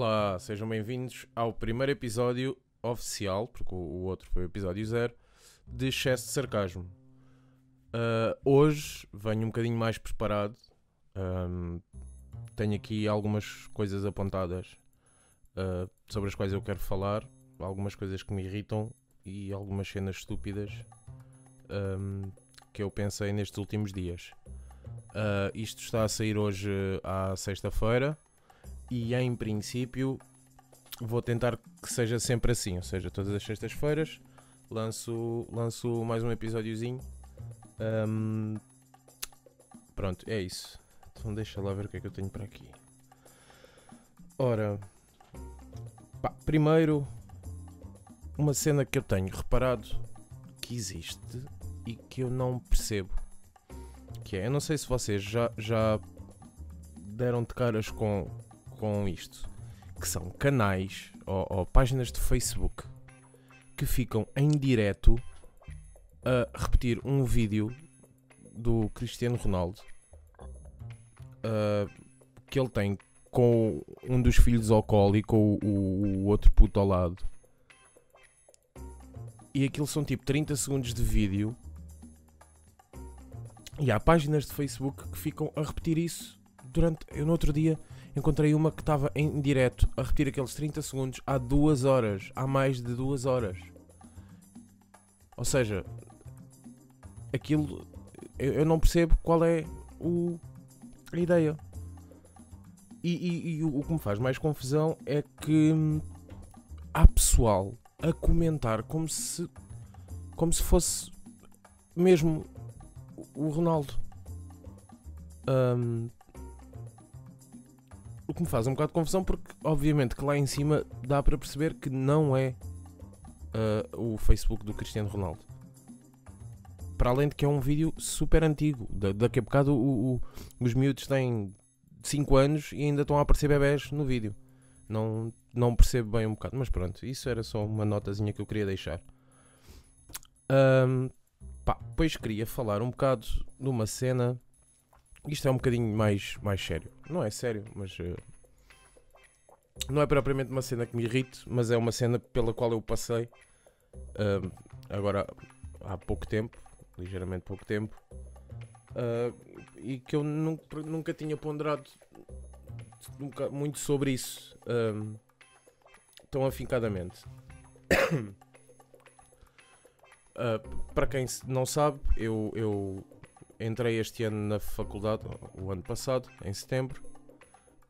Olá, sejam bem-vindos ao primeiro episódio oficial, porque o outro foi o episódio zero, de excesso de sarcasmo. Ah, hoje venho um bocadinho mais preparado. Ahm, tenho aqui algumas coisas apontadas ah, sobre as quais eu quero falar, algumas coisas que me irritam e algumas cenas estúpidas ahm, que eu pensei nestes últimos dias. Ah, isto está a sair hoje à sexta-feira e em princípio vou tentar que seja sempre assim, ou seja, todas as sextas-feiras lanço, lanço mais um episódiozinho. Ahm, pronto, é isso. Então deixa lá ver o que é que eu tenho para aqui. Ora, pá, primeiro uma cena que eu tenho reparado que existe e que eu não percebo. Que é, eu não sei se vocês já, já deram de caras com, com isto, que são canais ou, ou páginas de Facebook que ficam em direto a repetir um vídeo do Cristiano Ronaldo ah, que ele tem com um dos filhos ao colo e com o, o- o outro puto ao lado. E aquilo são tipo 30 segundos de vídeo. E há páginas de Facebook que ficam a repetir isso durante. Eu no outro dia encontrei uma que estava em direto a repetir aqueles 30 segundos há duas horas. Há mais de duas horas. Ou seja, aquilo. Eu, eu não percebo qual é o, a ideia. E, e- e o, o que me faz mais confusão é que há pessoal a comentar como se. como se fosse mesmo o Ronaldo. Hum, o que me faz um bocado de confusão porque, obviamente, que lá em cima dá para perceber que não é ah, o Facebook do Cristiano Ronaldo. Para além de que é um vídeo super antigo. Da, daqui a bocado o- o- os miúdos têm 5 anos e ainda estão a aparecer bebés no vídeo. Não, não percebo bem um bocado. Mas pronto, isso era só uma notazinha que eu queria deixar. Ahm, pá, depois queria falar um bocado de uma cena. Isto é um bocadinho mais, mais sério. Não é sério, mas. eh, não é propriamente uma cena que me irrite, mas é uma cena pela qual eu passei. ahm, agora há pouco tempo, ligeiramente pouco tempo. ah, e que eu nunca, nunca tinha ponderado nunca- muito sobre isso tão afincadamente. Ah, para quem não sabe, eu, eu entrei este ano na faculdade, o ano passado, em setembro,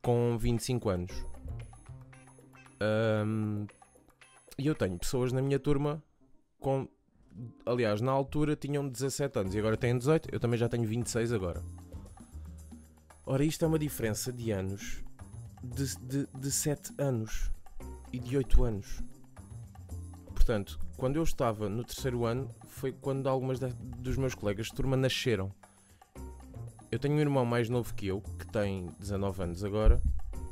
com 25 anos. Ahm, e eu tenho pessoas na minha turma com. Aliás, na altura tinham 17 anos e agora têm 18. Eu também já tenho 26 agora. Ora, isto é uma diferença de anos de, de, de 7 anos e de 8 anos. Portanto, quando eu estava no terceiro ano, foi quando algumas da- dos meus colegas de turma nasceram. Eu tenho um irmão mais novo que eu, que tem 19 anos agora,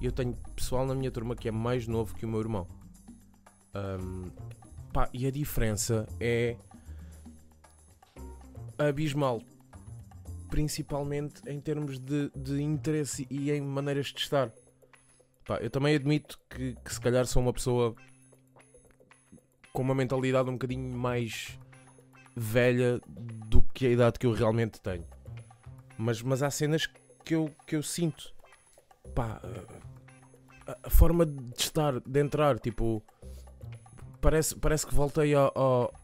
e eu tenho pessoal na minha turma que é mais novo que o meu irmão. Ahm, pá, e a diferença é abismal. Principalmente em termos de, de interesse e em maneiras de estar. Pá, eu também admito que, que se calhar sou uma pessoa com uma mentalidade um bocadinho mais velha do que a idade que eu realmente tenho. Mas, mas há cenas que eu, que eu sinto. Pá, a, a forma de estar, de entrar, tipo. Parece, parece que voltei ao, ao,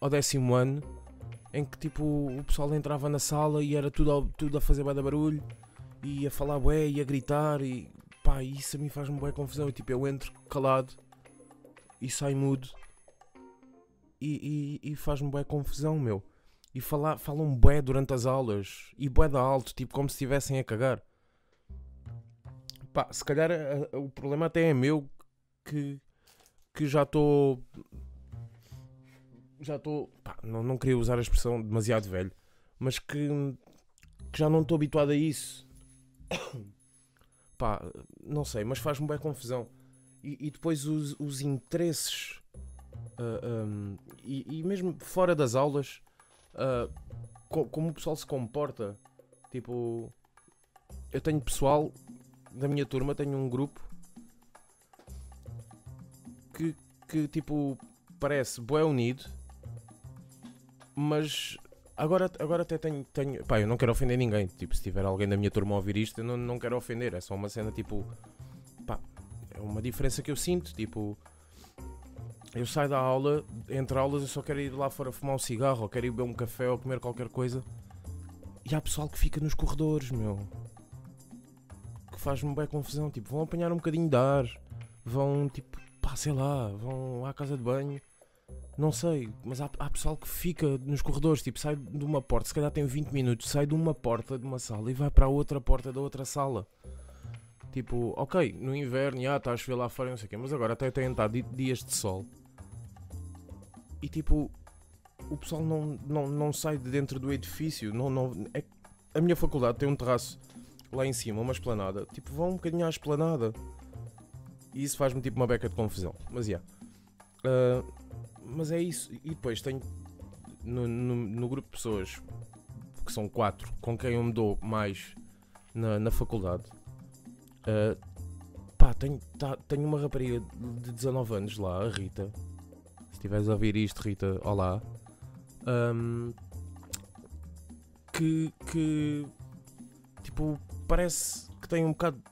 ao décimo ano em que tipo o pessoal entrava na sala e era tudo, ao- tudo a fazer de barulho e a falar bué e a gritar e pá, isso a mim faz-me bué confusão. E, tipo, eu entro calado e saio mudo e, e, e faz-me bué confusão, meu. E falar, falam bué durante as aulas e bué da alto, tipo como se estivessem a cagar. Pá, se calhar a- a- o problema até é meu que, que já estou. Já estou. Não, não queria usar a expressão demasiado velho, mas que, que já não estou habituado a isso. Pá, não sei, mas faz-me bem confusão. E, e depois os, os interesses ah, um, e, e mesmo fora das aulas, ah, co- como o pessoal se comporta. Tipo, eu tenho pessoal da minha turma, tenho um grupo que tipo parece bué unido, mas agora, agora até tenho, tenho. Pá, eu não quero ofender ninguém. Tipo, se tiver alguém da minha turma a ouvir isto, eu não, não quero ofender. É só uma cena tipo. Pá, é uma diferença que eu sinto. Tipo, eu saio da aula, entre aulas, eu só quero ir lá fora fumar um cigarro, ou quero ir beber um café ou comer qualquer coisa. E há pessoal que fica nos corredores, meu. Que faz-me bem confusão. Tipo, vão apanhar um bocadinho de ar, vão tipo, pá, sei lá, vão à casa de banho. Não sei, mas há, há pessoal que fica nos corredores, tipo, sai de uma porta, se calhar tem 20 minutos, sai de uma porta de uma sala e vai para a outra porta da outra sala. Tipo, ok, no inverno, já está a chover lá fora, não sei o quê, mas agora até tem estado dias de sol. E tipo, o pessoal não, não, não sai de dentro do edifício. Não, não, é, a minha faculdade tem um terraço lá em cima, uma esplanada. Tipo, vão um bocadinho à esplanada. E isso faz-me tipo uma beca de confusão. Mas. Yeah. Uh, mas é isso. E depois tenho no, no, no, grupo de pessoas que são quatro com quem eu me dou mais na, na faculdade. Uh, pá, tenho, tá, tenho uma rapariga de 19 anos lá, a Rita. Estiveres a ouvir isto, Rita, olá. Um, que, que tipo parece que tem um bocado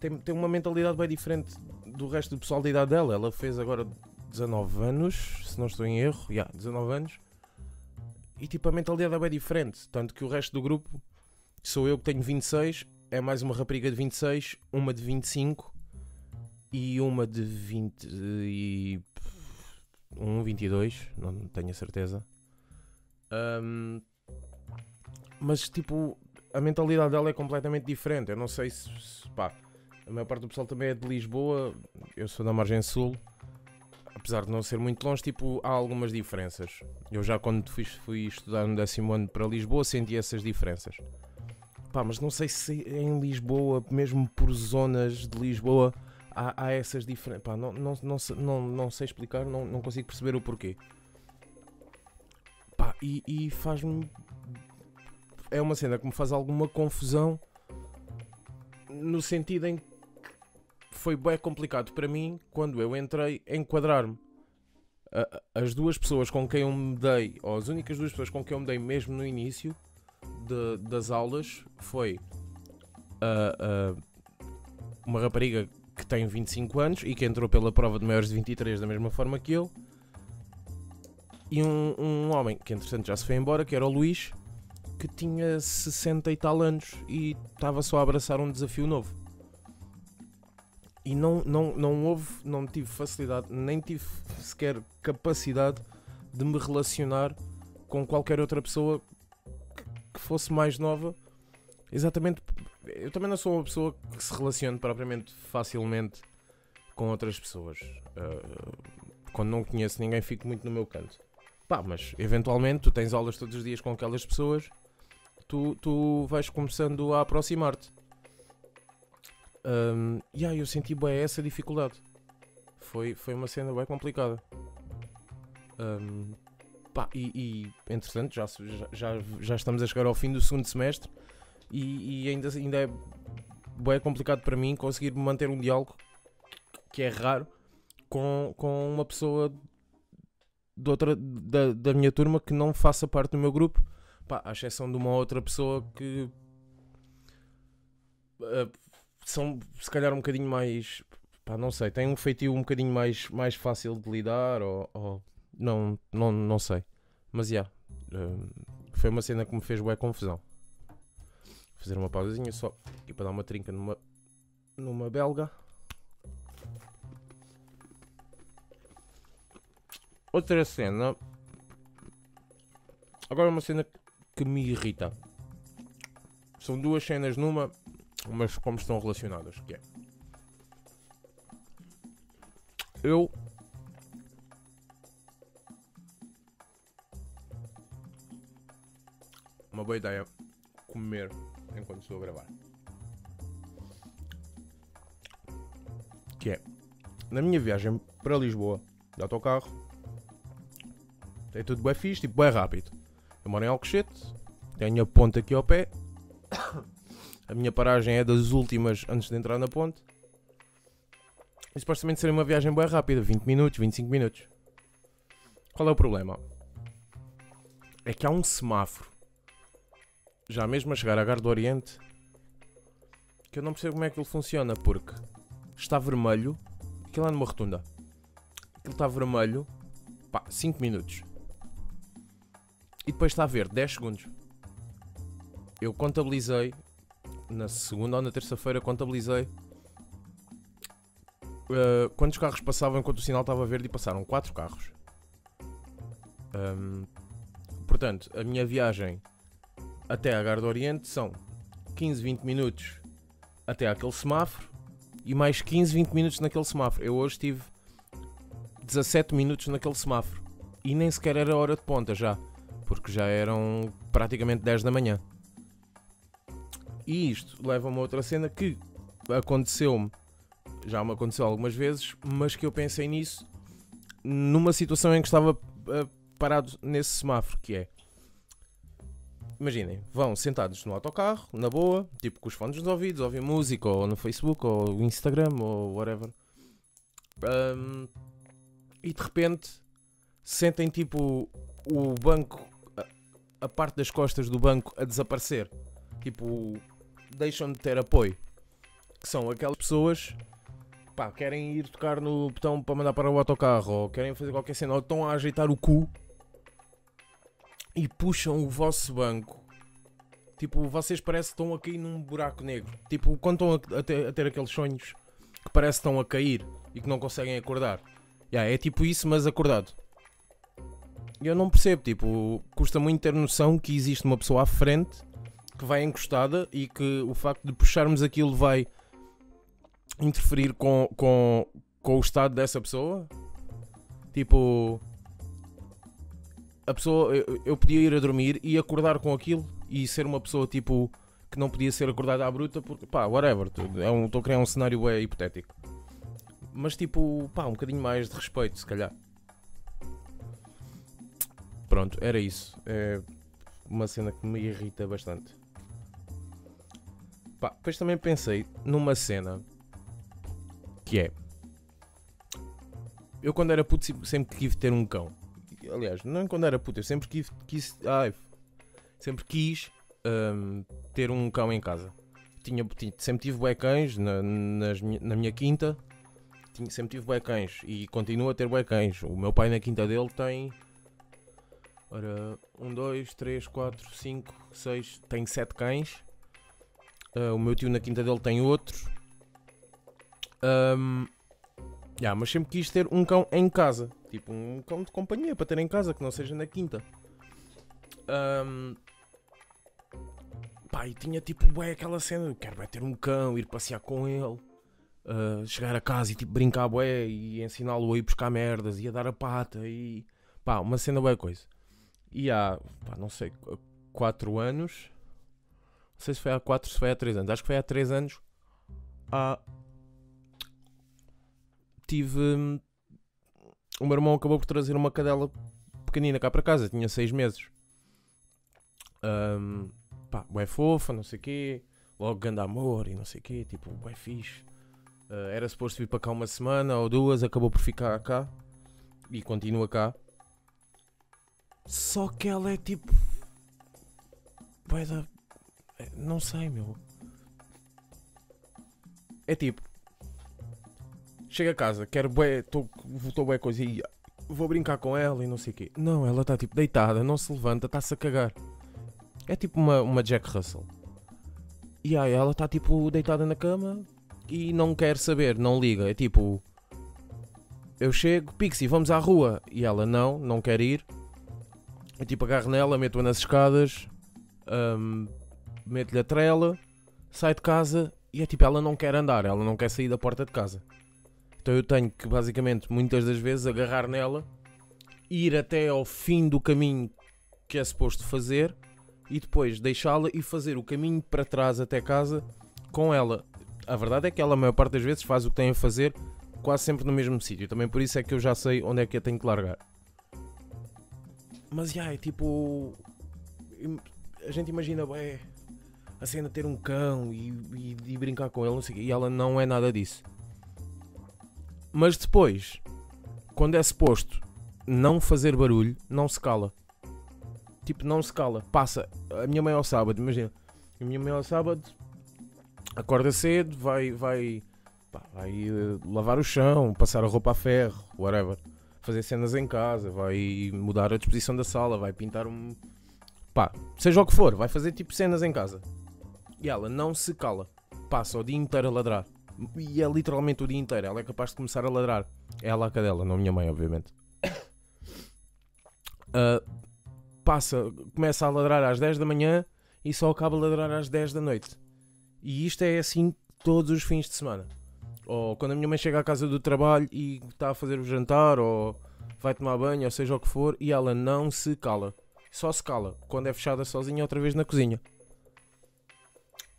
tem, tem uma mentalidade bem diferente do resto do pessoal da idade dela. Ela fez agora 19 anos, se não estou em erro, yeah, 19 anos, e tipo a mentalidade é bem diferente. Tanto que o resto do grupo sou eu que tenho 26, é mais uma rapariga de 26, uma de 25 e uma de 20 e. um 22, não tenho a certeza. Um, mas tipo, a mentalidade dela é completamente diferente. Eu não sei se, se pá, a maior parte do pessoal também é de Lisboa, eu sou da margem sul apesar de não ser muito longe, tipo, há algumas diferenças. Eu já quando fui, fui estudar no décimo ano para Lisboa senti essas diferenças. Pá, mas não sei se em Lisboa, mesmo por zonas de Lisboa, há, há essas diferenças. Pá, não, não, não, não, não sei explicar, não, não consigo perceber o porquê. Pá, e, e faz-me. É uma cena que me faz alguma confusão no sentido em que foi bem complicado para mim quando eu entrei enquadrar-me. As duas pessoas com quem eu me dei, ou as únicas duas pessoas com quem eu me dei mesmo no início de, das aulas, foi uh, uh, uma rapariga que tem 25 anos e que entrou pela prova de maiores de 23 da mesma forma que eu, e um, um homem que entretanto já se foi embora, que era o Luís, que tinha 60 e tal anos e estava só a abraçar um desafio novo e não, não, não houve, não tive facilidade, nem tive sequer capacidade de me relacionar com qualquer outra pessoa que, fosse mais nova. Exatamente, eu também não sou uma pessoa que se relacione propriamente facilmente com outras pessoas. Uh, quando não conheço ninguém, fico muito no meu canto. Pá, mas eventualmente tu tens aulas todos os dias com aquelas pessoas, tu, tu vais começando a aproximar-te. Um, e aí eu senti bem essa dificuldade. Foi, foi uma cena bem complicada. Um, pá, e, e entretanto já, já, já estamos a chegar ao fim do segundo semestre e, e ainda, ainda é bem complicado para mim conseguir manter um diálogo que é raro com, com uma pessoa de outra, da, da minha turma que não faça parte do meu grupo, pá, à exceção de uma outra pessoa que uh, são se calhar um bocadinho mais. Pá, não sei, têm um feitio um bocadinho mais, mais fácil de lidar ou. ou não, não, não sei. Mas já. Yeah, uh, foi uma cena que me fez bué confusão. Fazer uma pausazinha só e para dar uma trinca numa, numa belga. Outra cena. Agora uma cena que me irrita. São duas cenas numa mas como estão relacionadas, que é eu uma boa ideia comer enquanto estou a gravar. Que é na minha viagem para Lisboa de autocarro tem tudo bem fixe, tipo bem rápido. Eu moro em Alcochete, tenho a ponta aqui ao pé a minha paragem é das últimas antes de entrar na ponte. E supostamente seria uma viagem bem rápida, 20 minutos, 25 minutos. Qual é o problema? É que há um semáforo, já mesmo a chegar à Gar do Oriente, que eu não percebo como é que ele funciona, porque está vermelho, aquilo é numa rotunda, aquilo está vermelho, pá, 5 minutos. E depois está a ver 10 segundos. Eu contabilizei, na segunda ou na terça-feira, contabilizei uh, quantos carros passavam enquanto o sinal estava verde e passaram 4 carros. Um, portanto, a minha viagem até a Gar do Oriente são 15, 20 minutos até aquele semáforo e mais 15, 20 minutos naquele semáforo. Eu hoje tive 17 minutos naquele semáforo e nem sequer era hora de ponta já, porque já eram praticamente 10 da manhã. E isto leva-me a outra cena que aconteceu-me, já me aconteceu algumas vezes, mas que eu pensei nisso numa situação em que estava uh, parado nesse semáforo, que é imaginem, vão sentados no autocarro, na boa, tipo com os fones nos ouvidos, ouvem música, ou no Facebook, ou Instagram, ou whatever. Um, e de repente sentem tipo o banco, a, a, parte das costas do banco a desaparecer. Tipo, deixam de ter apoio. Que são aquelas pessoas pá, querem ir tocar no botão para mandar para o autocarro, ou querem fazer qualquer cena, ou estão a ajeitar o cu e puxam o vosso banco. Tipo, vocês parecem que estão a cair num buraco negro. Tipo, quando estão a, a, ter, a ter, aqueles sonhos que parece que estão a cair e que não conseguem acordar. Yeah, é tipo isso, mas acordado. Eu não percebo, tipo, custa muito ter noção que existe uma pessoa à frente que vai encostada e que o facto de puxarmos aquilo vai interferir com, com, com o estado dessa pessoa. Tipo, a pessoa, eu, eu podia ir a dormir e acordar com aquilo e ser uma pessoa tipo que não podia ser acordada à bruta porque pá, whatever, é um, estou a criar um cenário é hipotético. Mas tipo, pá, um bocadinho mais de respeito, se calhar. Pronto, era isso. É uma cena que me irrita bastante. Pá, depois também pensei numa cena que é. Eu quando era puto sempre quis ter um cão aliás, não quando era puto, eu sempre quis, quis ai, sempre quis um, ter um cão em casa. Tinha, sempre tive bué cães na, nas, na minha quinta, tinha, sempre tive bué cães e continuo a ter bué cães. O meu pai na quinta dele tem. Ora, 1, 2, 3, 4, 5, 6, tem 7 cães. Uh, o meu tio na quinta dele tem outro. Um, yeah, mas sempre quis ter um cão em casa. Tipo um cão de companhia para ter em casa, que não seja na quinta. Um, pá, e tinha tipo, bué, aquela cena, eu quero ter um cão, ir passear com ele, uh, chegar a casa e tipo brincar bué e ensiná-lo a ir buscar merdas e a dar a pata e pá, uma cena bué coisa. E há, pá, não sei, 4 anos, não sei se foi há 4, se foi há 3 anos, acho que foi há 3 anos, há, tive o meu irmão acabou por trazer uma cadela pequenina cá para casa, tinha 6 meses. Um, pá, bué fofa, não sei o quê, logo grande amor e não sei o quê, tipo, bué fixe. Uh, era suposto vir para cá uma semana ou duas, acabou por ficar cá e continua cá. Só que ela é tipo. Bué da. É, não sei, meu. É tipo, Chega a casa, quero bué, estou bué coisa e vou brincar com ela e não sei o quê. Não, ela está tipo deitada, não se levanta, está-se a cagar. É tipo uma, uma Jack Russell. E aí ela está tipo deitada na cama e não quer saber, não liga. É tipo. Eu chego, Pixie, vamos à rua. E ela não, não quer ir. Eu tipo agarro nela, meto-a nas escadas, um, meto-lhe a trela, sai de casa e é tipo, ela não quer andar, ela não quer sair da porta de casa. Então eu tenho que basicamente muitas das vezes agarrar nela, ir até ao fim do caminho que é suposto fazer e depois deixá-la e fazer o caminho para trás até casa com ela. A verdade é que ela a maior parte das vezes faz o que tem a fazer quase sempre no mesmo sítio. Também por isso é que eu já sei onde é que a tenho que largar. Mas já, é tipo. A gente imagina, ué, a cena ter um cão e, e, e brincar com ele, não sei, e ela não é nada disso. Mas depois, quando é suposto não fazer barulho, não se cala. Tipo, não se cala. Passa. A minha mãe ao sábado, imagina. A minha mãe ao sábado acorda cedo, vai, vai, pá, vai uh, lavar o chão, passar a roupa a ferro, whatever. Fazer cenas em casa, vai mudar a disposição da sala, vai pintar um. pá, seja o que for, vai fazer tipo cenas em casa. E ela não se cala. Passa o dia inteiro a ladrar. E é literalmente o dia inteiro. Ela é capaz de começar a ladrar. É ela a cadela, não a minha mãe, obviamente. Uh, passa, começa a ladrar às 10 da manhã e só acaba a ladrar às 10 da noite. E isto é assim todos os fins de semana. Ou quando a minha mãe chega à casa do trabalho e está a fazer o jantar, ou vai tomar banho, ou seja o que for, e ela não se cala. Só se cala quando é fechada sozinha outra vez na cozinha.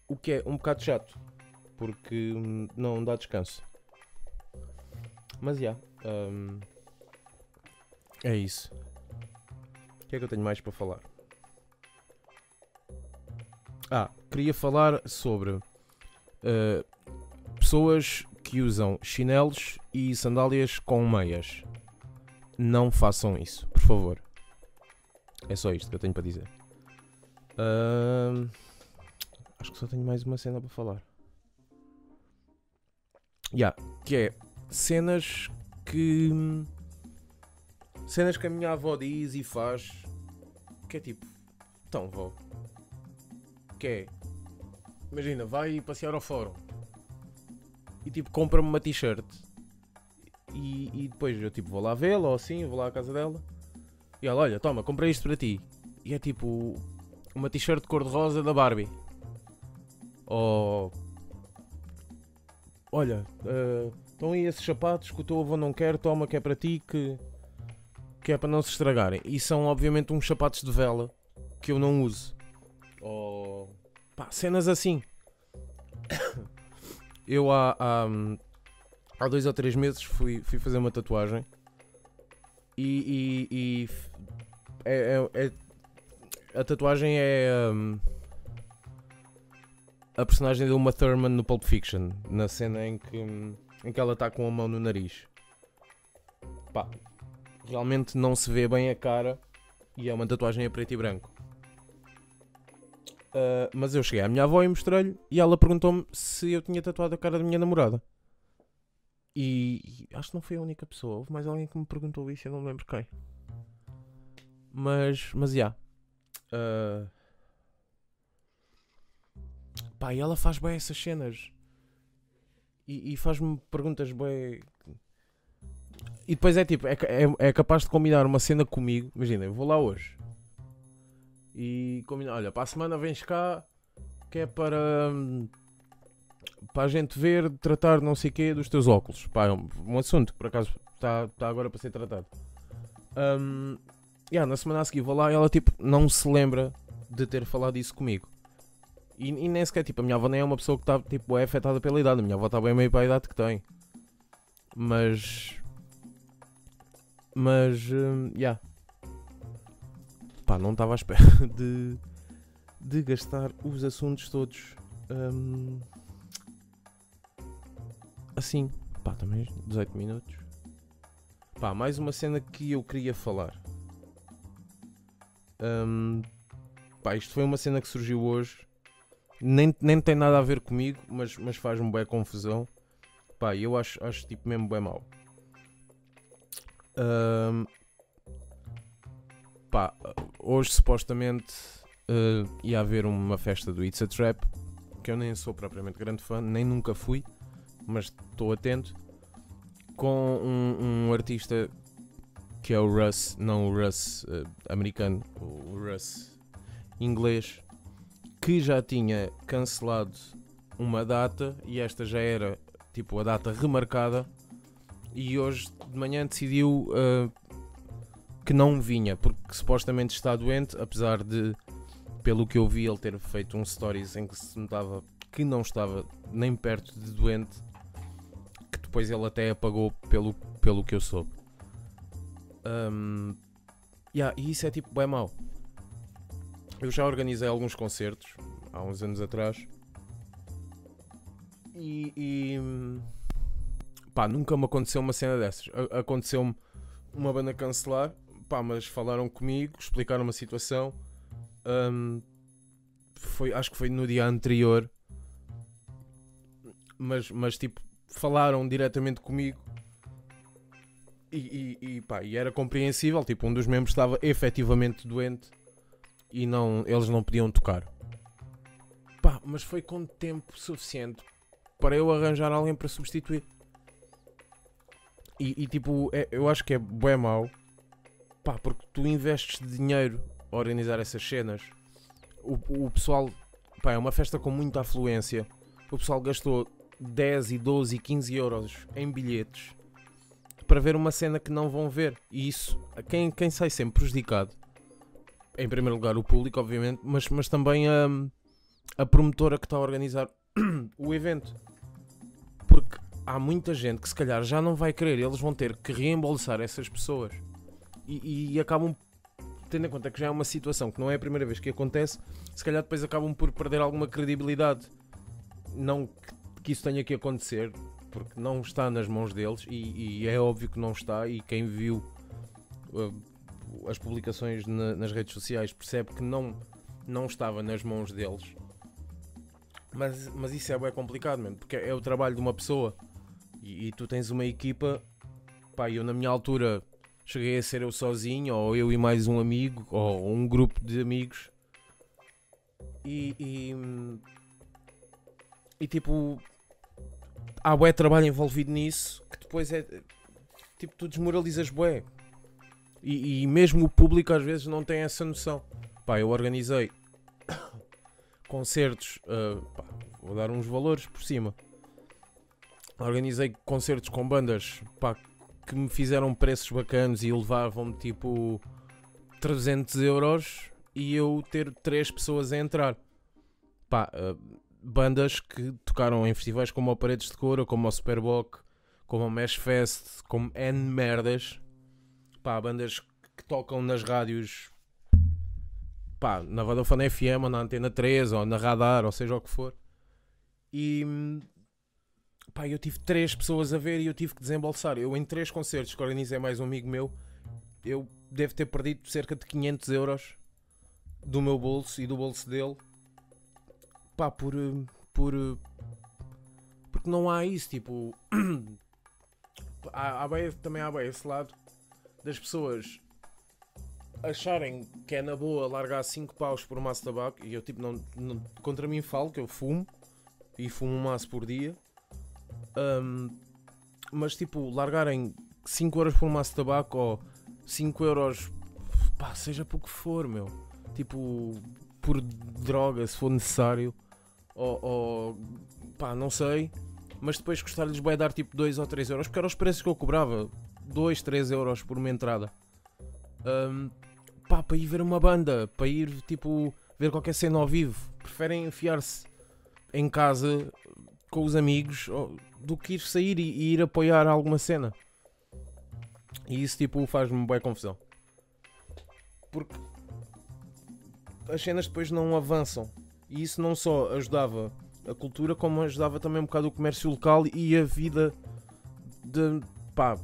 O que é um bocado chato, porque hum, não dá descanso. Mas já, yeah, um, é isso. O que é que eu tenho mais para falar? Ah, queria falar sobre uh, pessoas que usam chinelos e sandálias com meias. Não façam isso, por favor. É só isto que eu tenho para dizer. Uh, acho que só tenho mais uma cena para falar. Yeah, que é cenas que. Cenas que a minha avó diz e faz. Que é tipo. Então, vó, que é. Imagina, vai passear ao fórum e tipo compra-me uma t-shirt e, e, depois eu tipo vou lá vê-la ou assim, vou lá à casa dela e ela, olha, toma, comprei isto para ti. E é tipo uma t-shirt de cor-de-rosa da Barbie. Ou olha, uh, estão aí esses sapatos que o teu avô não quer, toma que é para ti que, que é para não se estragarem. E são obviamente uns sapatos de vela que eu não uso. Ou pá, cenas assim. Eu há, há, há, dois ou três meses fui, fui fazer uma tatuagem e, e, e é, é, é, a tatuagem é um, a personagem de uma Thurman no Pulp Fiction, na cena em que, em que ela está com a mão no nariz. Pá, realmente não se vê bem a cara e é uma tatuagem a preto e branco. Uh, mas eu cheguei à minha avó e mostrei-lhe e ela perguntou-me se eu tinha tatuado a cara da minha namorada. E, e, acho que não foi a única pessoa. Houve mais alguém que me perguntou isso, eu não lembro quem. Mas, mas já. Yeah. Uh... Pá, e ela faz bem essas cenas. E, e faz-me perguntas bem. E depois é tipo, é, é, é capaz de combinar uma cena comigo. Imagina, eu vou lá hoje e combinar, olha, para a semana vens cá que é para para a gente ver, tratar não sei o quê dos teus óculos. Pá, é um, um assunto que por acaso está tá agora para ser tratado. Um, yeah, na semana a seguir vou lá e ela tipo não se lembra de ter falado isso comigo. E, e nem sequer, tipo, a minha avó nem é uma pessoa que está tipo, é afetada pela idade. A minha avó está bem meio para a idade que tem. Mas. Mas. Um, yeah pá, não estava à espera de, de gastar os assuntos todos um, assim. Pá, também 18 minutos. Pá, mais uma cena que eu queria falar. Um, pá, isto foi uma cena que surgiu hoje. Nem, nem tem nada a ver comigo, mas, mas faz-me bem confusão. Pá, eu acho, acho tipo mesmo bem mau. Um, pá, hoje supostamente uh, ia haver uma festa do It's a Trap, que eu nem sou propriamente grande fã, nem nunca fui, mas estou atento, com um, um, artista que é o Russ, não o Russ uh, americano, o Russ inglês, que já tinha cancelado uma data e esta já era tipo a data remarcada e hoje de manhã decidiu uh, que não vinha, porque supostamente está doente, apesar de, pelo que eu vi, ele ter feito um stories em que se notava que não estava nem perto de doente, que depois ele até apagou pelo, pelo que eu soube. Um, yeah, e isso é tipo bem mau. Eu já organizei alguns concertos há uns anos atrás. E, e pá, nunca me aconteceu uma cena dessas. Aconteceu-me uma banda cancelar, pá, mas falaram comigo, explicaram uma situação. Hum, foi, acho que foi no dia anterior, mas, mas tipo, falaram diretamente comigo. E, e, e, pá, e era compreensível, tipo, um dos membros estava efetivamente doente e não, eles não podiam tocar. Pá, mas foi com tempo suficiente para eu arranjar alguém para substituir. E, e, tipo, é- eu acho que é bué mau, pá, porque tu investes dinheiro a organizar essas cenas. O, o pessoal, pá, é uma festa com muita afluência. O pessoal gastou 10 e 12 e 15 euros em bilhetes para ver uma cena que não vão ver. E isso, quem, quem sai sempre prejudicado, em primeiro lugar o público, obviamente, mas, mas também a, a promotora que está a organizar o evento. Porque há muita gente que se calhar já não vai querer, eles vão ter que reembolsar essas pessoas. E, e acabam, tendo em conta que já é uma situação que não é a primeira vez que acontece, se calhar depois acabam por perder alguma credibilidade. Não que, isso tenha que acontecer, porque não está nas mãos deles, e, e é óbvio que não está, e quem viu uh, as publicações na- nas redes sociais percebe que não, não estava nas mãos deles. Mas, mas isso é bem complicado, mesmo, porque é o trabalho de uma pessoa e, e tu tens uma equipa. Pá, eu na minha altura cheguei a ser eu sozinho, ou eu e mais um amigo, ou um grupo de amigos. E, e, e, tipo, há bué trabalho envolvido nisso que depois é tipo, tu desmoralizas bué. E, e mesmo o público às vezes não tem essa noção. Pá, eu organizei concertos, ah, pá, vou dar uns valores por cima. Organizei concertos com bandas pá, que me fizeram preços bacanos e levavam-me tipo 300 euros e eu ter 3 pessoas a entrar. Pá, ah, bandas que tocaram em festivais como o Paredes de Cora, como o Superboc, como o Mesh Fest, como N merdas. Pá, bandas que tocam nas rádios pá, na Vodafone FM ou na Antena 3 ou na Radar ou seja o que for. E pá, eu tive três pessoas a ver e eu tive que desembolsar. Eu em três concertos que organizei mais um amigo meu, eu devo ter perdido cerca de 500 euros do meu bolso e do bolso dele. Pá, por. por porque não há isso, tipo. há, há também há bem esse lado das pessoas acharem que é na boa largar 5 paus por um maço de tabaco e eu tipo não, não- contra mim falo que eu fumo e fumo um maço por dia Ahm, mas tipo largarem 5 euros por um maço de tabaco ou 5 euros pá, seja por que for meu. Tipo por droga se for necessário ou, ou pá, não sei. Mas depois gostar-lhes vai dar tipo 2 ou 3 euros porque eram os preços que eu cobrava 2, 3 euros por uma entrada Ahm, pá, para ir ver uma banda, para ir tipo ver qualquer cena ao vivo, preferem enfiar-se em casa com os amigos do que ir sair e, e ir apoiar alguma cena. E isso tipo faz-me boa confusão. Porque as cenas depois não avançam. E isso não só ajudava a cultura, como ajudava também um bocado o comércio local e a vida de pá,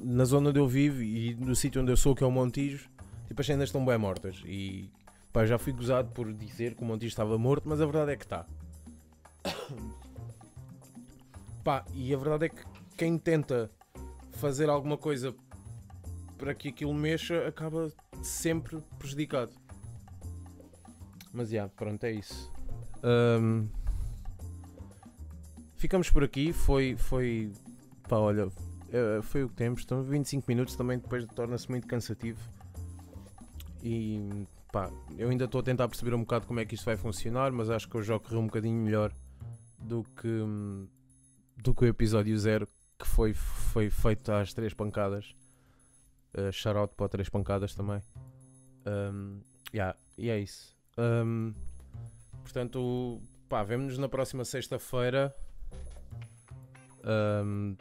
na zona onde eu vivo e no sítio onde eu sou, que é o Montijo, tipo as cenas estão bem mortas. E pá, já fui gozado por dizer que o Montijo estava morto, mas a verdade é que está. Pá, e a verdade é que quem tenta fazer alguma coisa para que aquilo mexa acaba sempre prejudicado. Mas já, pronto, é isso. Ahm, ficamos por aqui. Foi. foi pá, olha, eh, foi o que temos. Estão 25 minutos também, depois torna-se muito cansativo. E pá, eu ainda estou a tentar perceber um bocado como é que isto vai funcionar, mas acho que hoje já correu um bocadinho melhor do que, do que o episódio 0 que foi, foi feito às três pancadas. Uh, shout out para três pancadas também. Um, yeah, e é isso. Um, portanto, pá, vemo-nos na próxima sexta-feira. Um,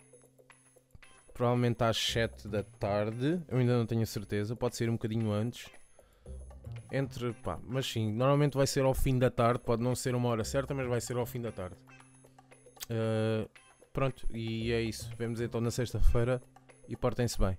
provavelmente às 7 da tarde. Eu ainda não tenho a certeza. Pode ser um bocadinho antes. Entre, pá, mas sim, normalmente vai ser ao fim da tarde. Pode não ser uma hora certa, mas vai ser ao fim da tarde. Uh, Pronto, e é isso. Vemos então na sexta-feira e portem-se bem.